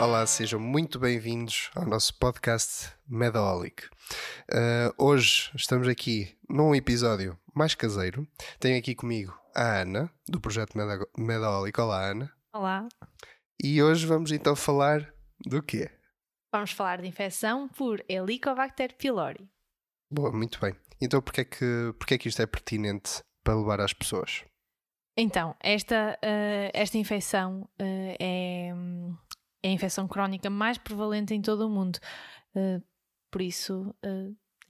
Olá, sejam muito bem-vindos ao nosso podcast Medaholic. Uh, hoje estamos aqui num episódio mais caseiro. Tenho aqui comigo a Ana, do projeto Medaholic. Olá, Ana. Olá. E hoje vamos então falar do quê? Vamos falar de infecção por Helicobacter pylori. Boa, muito bem. Então, porquê é que, porquê é que isto é pertinente para levar às pessoas? Então, esta, uh, esta infecção uh, é, é a infecção crónica mais prevalente em todo o mundo. Uh, por isso,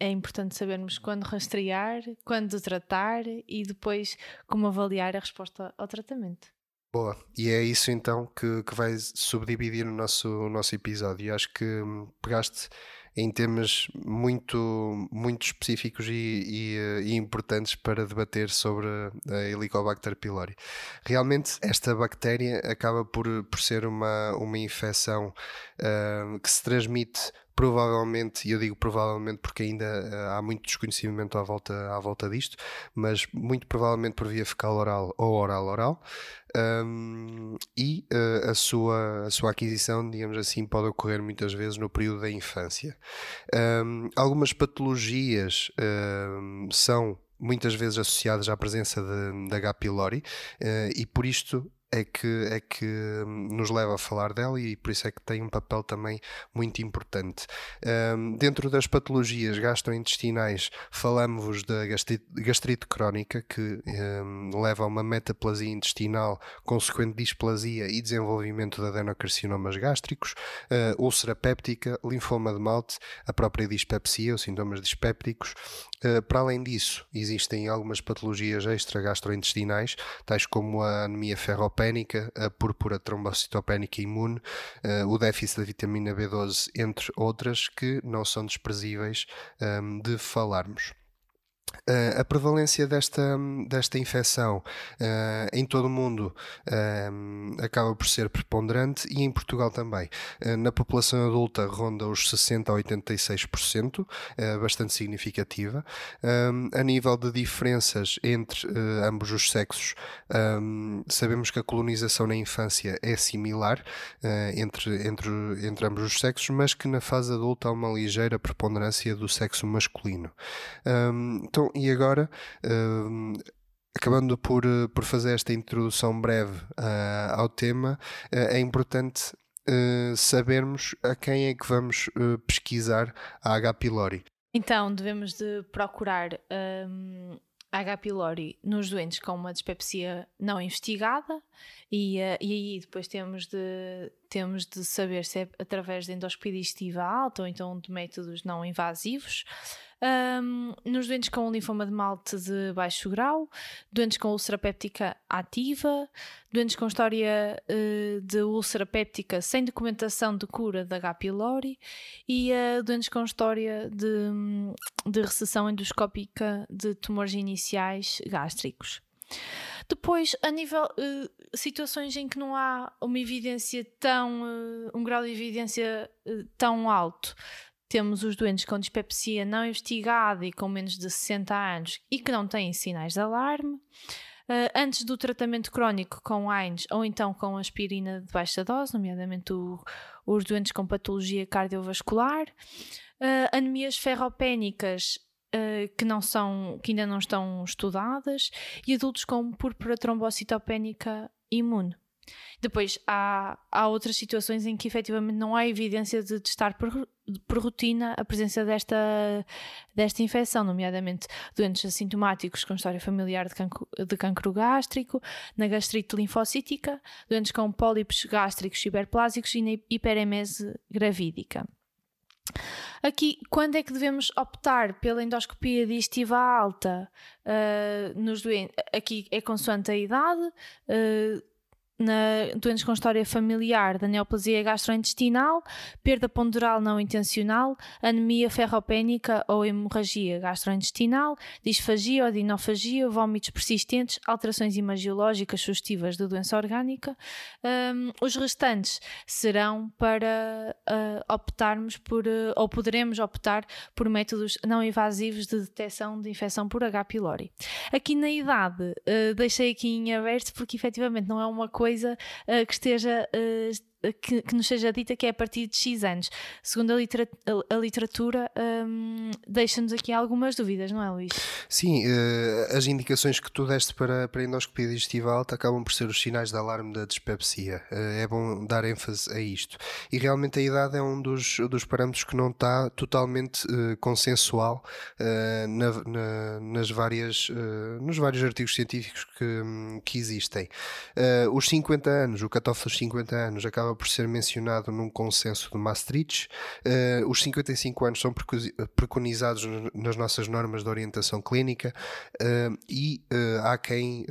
é importante sabermos quando rastrear, quando tratar e depois como avaliar a resposta ao tratamento. Boa, e é isso então que, que vai subdividir o nosso, o nosso episódio. E acho que hum, pegaste em temas muito, muito específicos e, e, eh, e, importantes para debater sobre a Helicobacter pylori. Realmente, esta bactéria acaba por, por ser uma, uma infecção uh, que se transmite provavelmente, e eu digo provavelmente porque ainda uh, há muito desconhecimento à volta, à volta disto, mas muito provavelmente por via fecal oral ou oral oral, um, e uh, a, sua, a sua aquisição, digamos assim, pode ocorrer muitas vezes no período da infância. Um, algumas patologias um, são muitas vezes associadas à presença de H. pylori uh, e por isto é que, é que hum, nos leva a falar dela e por isso é que tem um papel também muito importante. Um, dentro das patologias gastrointestinais, falamos-vos da gastrite, gastrite, crónica, que um, leva a uma metaplasia intestinal, consequente displasia e desenvolvimento de adenocarcinomas gástricos, uh, úlcera péptica, linfoma de Malte, a própria dispepsia, os sintomas dispépticos. Uh, para além disso, existem algumas patologias extra-gastrointestinais, tais como a anemia ferropénica, a púrpura trombocitopénica imune, uh, o déficit da vitamina B12, entre outras, que não são desprezíveis ehm, de falarmos. Uh, a prevalência desta, desta infecção uh, em todo o mundo uh, acaba por ser preponderante e em Portugal também. na população adulta ronda os 60% a 86%, bastante significativa. a nível de diferenças entre ambos os sexos, sabemos que a colonização na infância é similar entre, entre, entre ambos os sexos, mas que na fase adulta há uma ligeira preponderância do sexo masculino. Então, e agora, uh, acabando por, eh, por fazer esta introdução breve uh, ao tema, uh, é importante sabermos a quem é que vamos pesquisar a H. pylori. Então, devemos de procurar um, H. pylori nos doentes com uma dispepsia não investigada e, e aí depois temos de, temos de saber se é através de endoscopia digestiva alta ou então de métodos não invasivos. Um, nos doentes com linfoma de malte de baixo grau, doentes com úlcera péptica ativa, doentes com história uh, de úlcera péptica sem documentação de cura da H. pylori e uh, doentes com história de, de recessão endoscópica de tumores iniciais gástricos. Depois, a nível uh, situações em que não há uma evidência tão uh, um grau de evidência uh, tão alto, temos os doentes com dispepsia não investigada e com menos de 60 anos e que não têm sinais de alarme. Uh, antes do tratamento crónico com AINES ou então com aspirina de baixa dose, nomeadamente o, os doentes com patologia cardiovascular, uh, anemias ferropénicas uh, que, não são, que ainda não estão estudadas e adultos com púrpura trombocitopénica imune. Depois há, há outras situações em que efetivamente não há evidência de testar por, por rotina a presença desta, desta infecção, nomeadamente doentes assintomáticos com história familiar de cancro, de cancro gástrico, na gastrite linfocítica, doentes com pólipos gástricos hiperplásicos e na hiperemese gravídica. Aqui, quando é que devemos optar pela endoscopia digestiva alta uh, nos doentes? Aqui é consoante a idade, uh, na doentes com história familiar da neoplasia gastrointestinal, perda ponderal não intencional, anemia ferropénica ou hemorragia gastrointestinal, disfagia ou dinofagia, vômitos persistentes, alterações imagiológicas sugestivas de doença orgânica. Um, os restantes serão para uh, optarmos por, uh, ou poderemos optar por métodos não invasivos de detecção de infecção por H. pylori. Aqui na idade, uh, deixei aqui em aberto porque efetivamente não é uma coisa coisa uh, que esteja uh, que, que, nos seja dita que é a partir de X anos. Segundo a, litera, a, a literatura, um, deixa-nos aqui algumas dúvidas, não é, Luís? Sim, uh, as indicações que tu deste para, para a endoscopia digestiva alta acabam por ser os sinais de alarme da dispepsia. Uh, é bom dar ênfase a isto. E realmente a idade é um dos, dos parâmetros que não está totalmente uh, consensual na, na, nas várias, nos vários artigos científicos que, que existem. os 50 anos, o cutoff dos 50 anos, acaba acaba por ser mencionado num consenso de Maastricht. Uh, os 55 anos são preconizados nas nossas normas de orientação clínica uh, e uh, há quem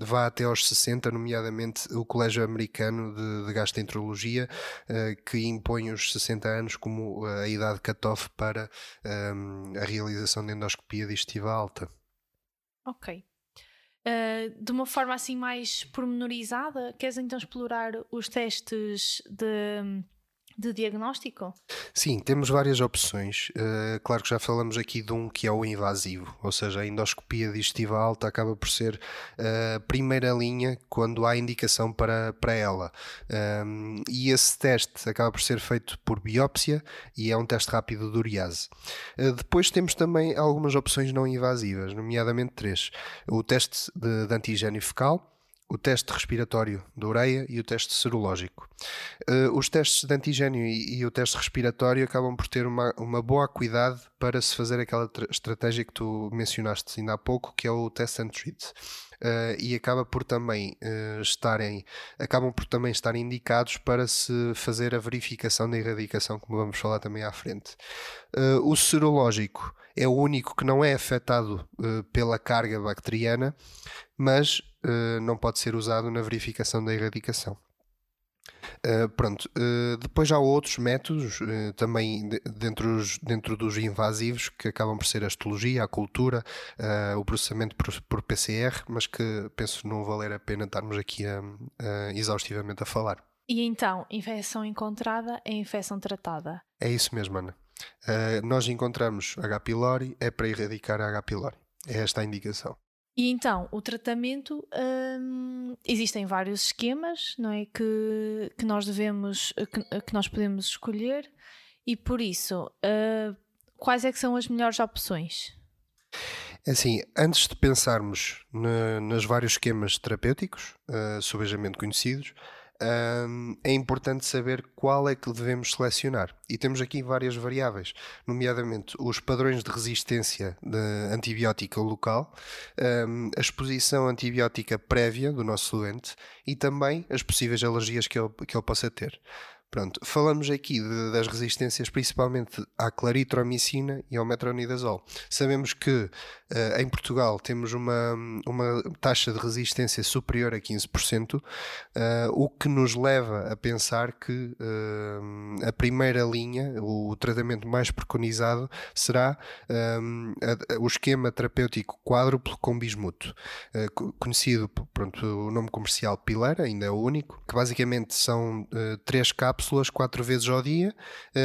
vá até aos 60, nomeadamente o Colégio Americano de, de Gastroenterologia, que impõe os 60 anos como a idade cutoff para a realização de endoscopia digestiva alta. Ok. Uh, de uma forma assim mais pormenorizada, queres então explorar os testes de de diagnóstico? Sim, temos várias opções. Uh, claro que já falamos aqui de um que é o invasivo, ou seja, a endoscopia digestiva alta acaba por ser eh, a primeira linha quando há indicação para, para ela. Um, ehm, e esse teste acaba por ser feito por biópsia e é um teste rápido de uriase. Uh, depois temos também algumas opções não invasivas, nomeadamente três: o teste de, de antigênio fecal o teste respiratório da ureia e o teste serológico. Uh, os testes de antigênio e, e, o teste respiratório acabam por ter uma, uma boa acuidade para se fazer aquela estratégia que tu mencionaste ainda há pouco, que é o test and treat. Uh, e acaba por também uh, estarem acabam por também estar indicados para se fazer a verificação da erradicação, como vamos falar também à frente. Uh, o serológico é o único que não é afetado pela carga bacteriana, mas não pode ser usado na verificação da erradicação. Uh, pronto, uh, depois há outros métodos uh, também dentro, os, dentro dos invasivos que acabam por ser a histologia, a cultura, o processamento por, por, PCR, mas que penso não valer a pena estarmos aqui a, a, exaustivamente a falar. E então, infecção encontrada é infecção tratada? É isso mesmo, Ana. nós encontramos H. pylori, é para erradicar a H. pylori. É esta a indicação. E então, o tratamento, hum, existem vários esquemas, não é? Que, que nós devemos, que, que nós podemos escolher e por isso, uh, quais é que são as melhores opções? É assim, antes de pensarmos nos vários esquemas terapêuticos, uh, subejamente conhecidos, um, é importante saber qual é que devemos selecionar. E temos aqui várias variáveis, nomeadamente os padrões de resistência de antibiótica local, um, a exposição antibiótica prévia do nosso doente e também as possíveis alergias que ele, que ele possa ter. Pronto, falamos aqui de, das resistências principalmente à claritromicina e ao metronidazol. Sabemos que uh, em Portugal temos uma, uma taxa de resistência superior a 15%, uh, eh, o que nos leva a pensar que uh, a primeira linha, o tratamento mais preconizado, será a, a, o esquema terapêutico quádruplo com bismuto, conhecido, pronto, o nome comercial Pilera, ainda é o único, que basicamente são três cápsulas quatro vezes ao dia,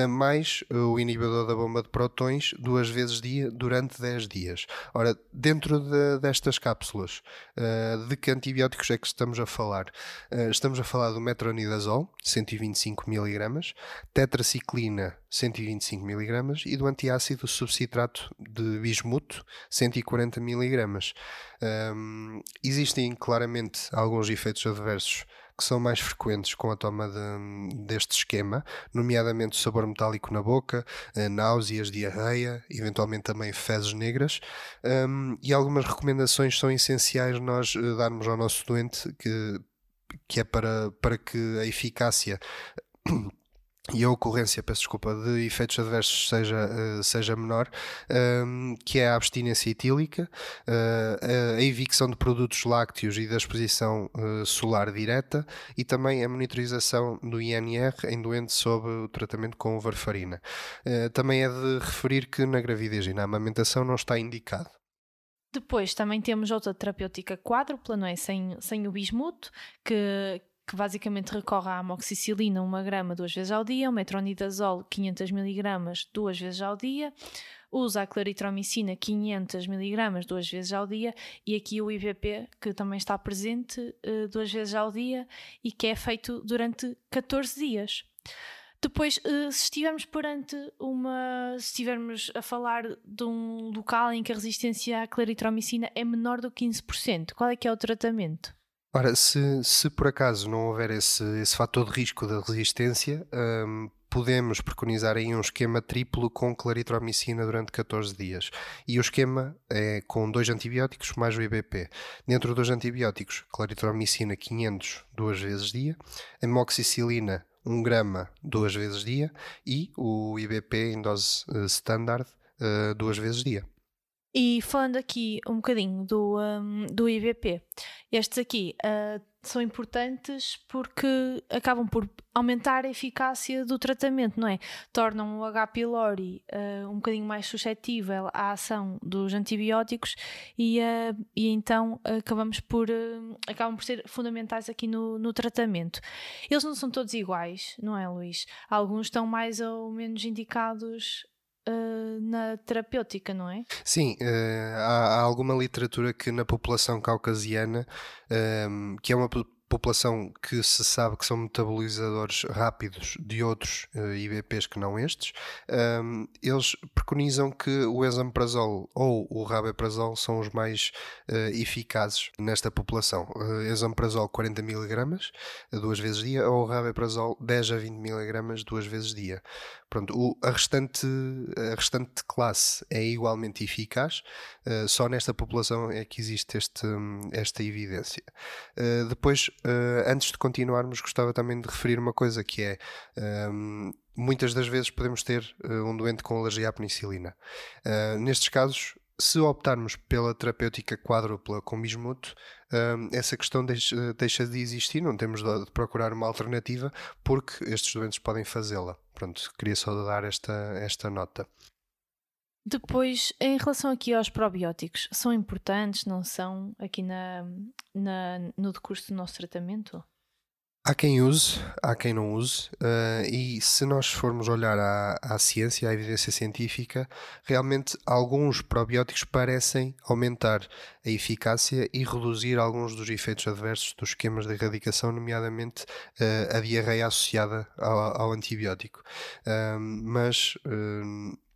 mais o inibidor da bomba de protões duas vezes dia durante 10 dias. Ora, dentro de, destas cápsulas, eh, de que antibióticos é que estamos a falar? Eh, estamos a falar do metronidazol, 125 mg, tetraciclina, 125 mg e do antiácido subcitrato de bismuto, 140 mg. Um, existem claramente alguns efeitos adversos que são mais frequentes com a toma de, deste esquema, nomeadamente sabor metálico na boca, eh, náuseas, diarreia, eventualmente também fezes negras. Um, e algumas recomendações são essenciais nós eh, darmos ao nosso doente que, que é para, para que a eficácia e a ocorrência, peço desculpa, de efeitos adversos seja, uh, seja menor, um, que é a abstinência etílica, uh, a evicção de produtos lácteos e da exposição uh, solar direta e também a monitorização do INR em doentes sob o tratamento com varfarina. também é de referir que na gravidez e na amamentação não está indicado. Depois também temos outra terapêutica quádrupla, não é? Sem, sem o bismuto, que, que basicamente recorre à amoxicilina 1 grama duas vezes ao dia, o metronidazol 500 miligramas duas vezes ao dia, usa a claritromicina 500 mg duas vezes ao dia e aqui o IVP que também está presente uh, duas vezes ao dia e que é feito durante 14 dias. Depois, uh, se estivermos perante uma. se estivermos a falar de um local em que a resistência à claritromicina é menor do que 15%, qual é que é o tratamento? Ora, se, se por acaso não houver esse, esse fator de risco da resistência, um, podemos preconizar aí um esquema triplo com claritromicina durante 14 dias. E o esquema é com dois antibióticos mais o IBP. Dentro dos antibióticos, claritromicina 500 duas vezes dia, amoxicilina 1 grama duas vezes dia e o IBP em dose uh, standard uh, duas vezes dia. E falando aqui um bocadinho do, um, do IVP, estes aqui uh, são importantes porque acabam por aumentar a eficácia do tratamento, não é? Tornam o H. pylori uh, um bocadinho mais suscetível à ação dos antibióticos e, uh, e então acabamos por, acabam por ser fundamentais aqui no, no tratamento. Eles não são todos iguais, não é, Luís? Alguns estão mais ou menos indicados uh, na terapêutica, não é? Sim, uh, há, há, alguma literatura que na população caucasiana, um, que é uma população que se sabe que são metabolizadores rápidos de outros eh, IBPs que não estes, um, eles preconizam que o esomeprazol ou o rabeprazol são os mais uh, eficazes nesta população. Esomeprazol 40 mg duas vezes dia ou rabeprazol 10 a 20 mg duas vezes dia. Pronto, a, restante, a restante classe é igualmente eficaz, uh, só nesta população é que existe este, esta evidência. Uh, depois, uh, antes de continuarmos, gostava também de referir uma coisa que é. Um, muitas das vezes podemos ter um doente com alergia à penicilina. nestes casos, se optarmos pela terapêutica quádrupla com bismuto, essa questão deixa, deixa, de existir, não temos de procurar uma alternativa porque estes doentes podem fazê-la. Pronto, queria só dar esta, esta nota. Depois, em relação aqui aos probióticos, são importantes, não são, aqui na, na no decurso do nosso tratamento? Há quem use, há quem não use, uh, e se nós formos olhar à, à, ciência, à evidência científica, realmente alguns probióticos parecem aumentar a eficácia e reduzir alguns dos efeitos adversos dos esquemas de erradicação, nomeadamente uh, a diarreia associada ao, ao antibiótico. Uh, mas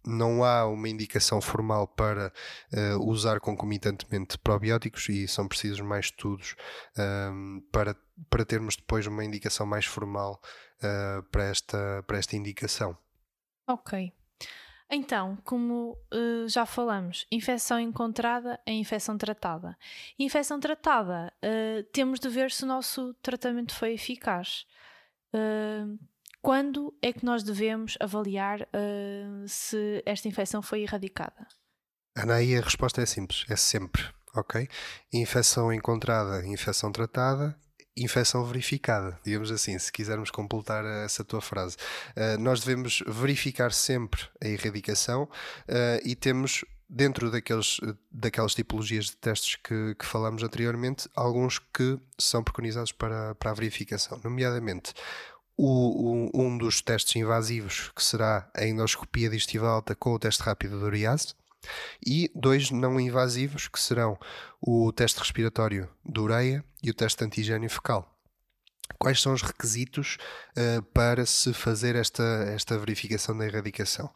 não há uma indicação formal para uh, usar concomitantemente probióticos e são precisos mais estudos um, para, para termos depois uma indicação mais formal uh, para, esta, para esta indicação. Ok. Então, como uh, já falamos, infecção encontrada é infecção tratada. Infecção tratada, temos de ver se o nosso tratamento foi eficaz. Quando é que nós devemos avaliar uh, se esta infecção foi erradicada? Ana, aí a resposta é simples, é sempre, ok? Infecção encontrada, infecção tratada, infecção verificada, digamos assim, se quisermos completar essa tua frase. Uh, nós devemos verificar sempre a erradicação uh, e temos dentro daqueles, daquelas tipologias de testes que, que falamos anteriormente, alguns que são preconizados para, para a verificação, nomeadamente o, o, um dos testes invasivos, que será a endoscopia digestiva alta com o teste rápido de uriase, e dois não invasivos, que serão o teste respiratório de ureia e o teste antigênio fecal. Quais são os requisitos uh, para se fazer esta, esta verificação da erradicação?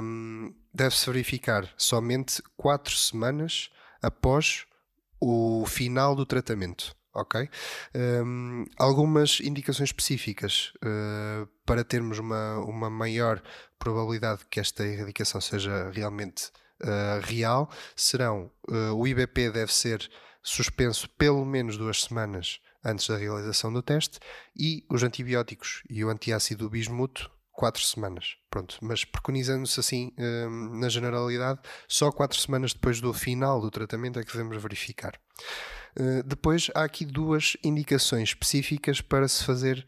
Um, Deve-se verificar somente 4 semanas após o final do tratamento ok? Um, algumas indicações específicas uh, para termos uma, uma maior probabilidade que esta erradicação seja realmente uh, real serão uh, o IBP deve ser suspenso pelo menos duas semanas antes da realização do teste e os antibióticos e o antiácido bismuto quatro semanas. Pronto, mas preconizando-se assim, na generalidade, só quatro semanas depois do final do tratamento é que devemos verificar. Eh, depois há aqui duas indicações específicas para se fazer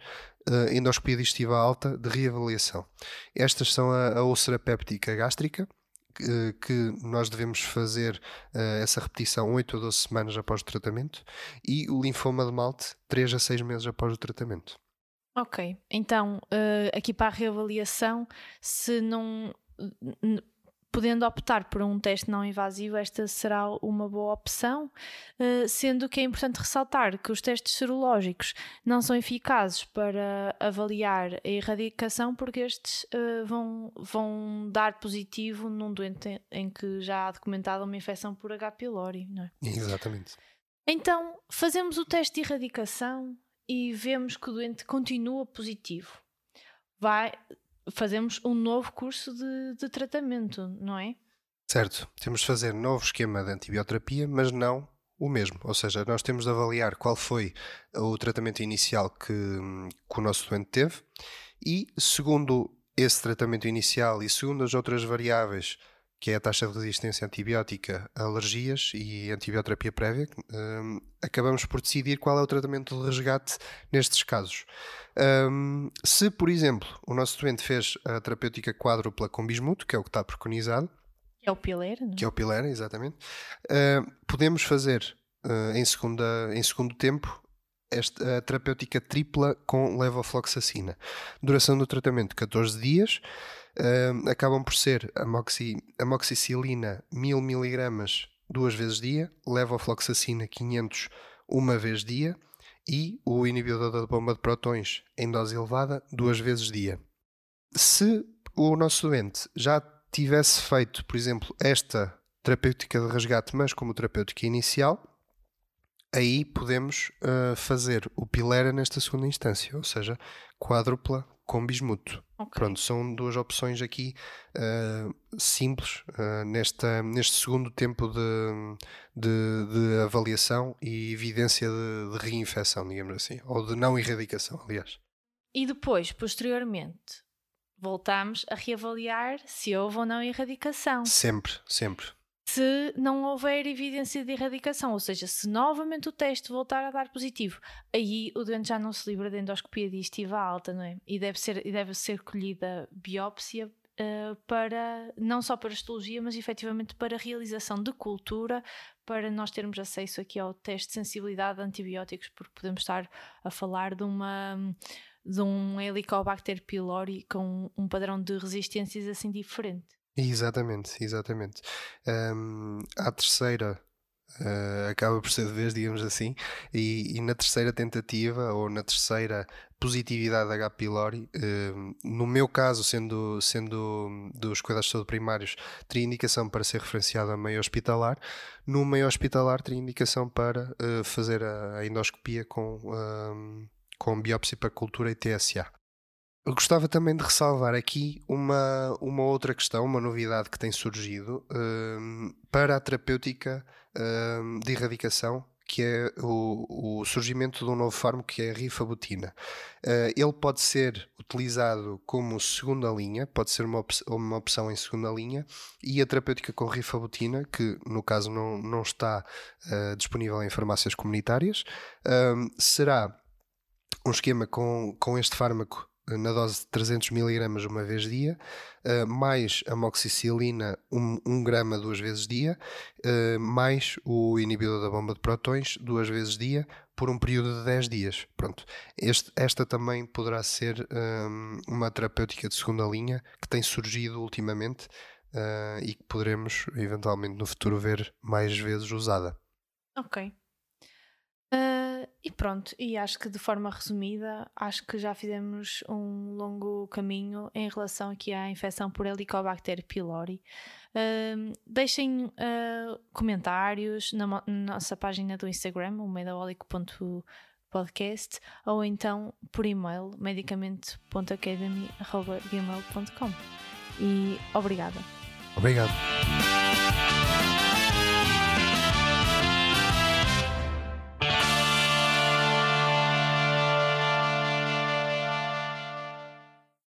uh, endoscopia digestiva alta de reavaliação. Estas são a, a úlcera péptica gástrica, que, que nós devemos fazer uh, essa repetição 8 a 12 semanas após o tratamento, e o linfoma de malte 3 a 6 meses após o tratamento. Ok, então aqui para a reavaliação, se não podendo optar por um teste não invasivo, esta será uma boa opção, uh, sendo que é importante ressaltar que os testes serológicos não são eficazes para avaliar a erradicação, porque estes uh, vão, vão dar positivo num doente em que já há documentada uma infecção por H. pylori. Não é? Exatamente. Então, fazemos o teste de erradicação e vemos que o doente continua positivo. Vai, fazemos um novo curso de, de tratamento, não é? Certo, temos de fazer novo esquema de antibioterapia, mas não o mesmo. Ou seja, nós temos de avaliar qual foi o tratamento inicial que, que o nosso doente teve e, segundo esse tratamento inicial e segundo as outras variáveis, que é a taxa de resistência antibiótica, alergias e antibioterapia prévia, um, acabamos por decidir qual é o tratamento de resgate nestes casos. Um, se, por exemplo, o nosso doente fez a terapêutica quádrupla com bismuto, que é o que está preconizado, que é o pilera, não? É? que é o pilera, exatamente, uh, podemos fazer uh, em, segunda, em segundo tempo esta, a terapêutica tripla com levofloxacina. Duração do tratamento 14 dias. Uh, acabam por ser amoxi, amoxicilina 1000 mg duas vezes dia, levofloxacina 500 uma vez dia e o inibidor da bomba de prótons em dose elevada duas vezes dia. Se o nosso doente já tivesse feito, por exemplo, esta terapêutica de resgate, mas como terapêutica inicial, aí podemos uh, fazer o pilera nesta segunda instância, ou seja, quádrupla com bismuto. Okay. Pronto, são duas opções aqui uh, simples uh, nesta, neste segundo tempo de, de, de avaliação e evidência de, de, reinfecção, digamos assim, ou de não erradicação, aliás. E depois, posteriormente, voltamos a reavaliar se houve ou não erradicação. Sempre, sempre se não houver evidência de erradicação, ou seja, se novamente o teste voltar a dar positivo, aí o doente já não se livra da endoscopia digestiva alta, não é? E deve ser, deve ser colhida biópsia uh, para, não só para histologia, mas efetivamente para realização de cultura, para nós termos acesso aqui ao teste de sensibilidade a antibióticos, porque podemos estar a falar de uma de um Helicobacter pylori com um padrão de resistências assim diferente. Exatamente, exatamente. Um, a terceira uh, acaba por ser de vez, digamos assim, e, e, na terceira tentativa ou na terceira positividade H. pylori, no meu caso, sendo, sendo dos cuidados de saúde primários, teria indicação para ser referenciado a meio hospitalar. No meio hospitalar, teria indicação para uh, fazer a, a, endoscopia com, com biópsia para cultura e TSA. Eu gostava também de ressalvar aqui uma, uma outra questão, uma novidade que tem surgido um, para a terapêutica um, de erradicação, que é o, o, surgimento de um novo fármaco que é a rifabutina. Uh, ele pode ser utilizado como segunda linha, pode ser uma, op uma opção em segunda linha, e a terapêutica com rifabutina, que no caso não, não está uh, disponível em farmácias comunitárias, um, será um esquema com, com este fármaco na dose de 300 mg uma vez dia, uh, mais amoxicilina 1 um, um grama duas vezes dia, uh, mais o inibidor da bomba de protões duas vezes dia, por um período de 10 dias. Pronto, este, esta também poderá ser um, uma terapêutica de segunda linha que tem surgido ultimamente uh, e que poderemos eventualmente no futuro ver mais vezes usada. Ok. Pronto, e acho que de forma resumida, acho que já fizemos um longo caminho em relação aqui à infecção por Helicobacter pylori. Deixem uh, comentários na, na, nossa página do Instagram, o medaolico.podcast, ou então por e-mail, medicamento.academy.gmail.com. E obrigada. Obrigado.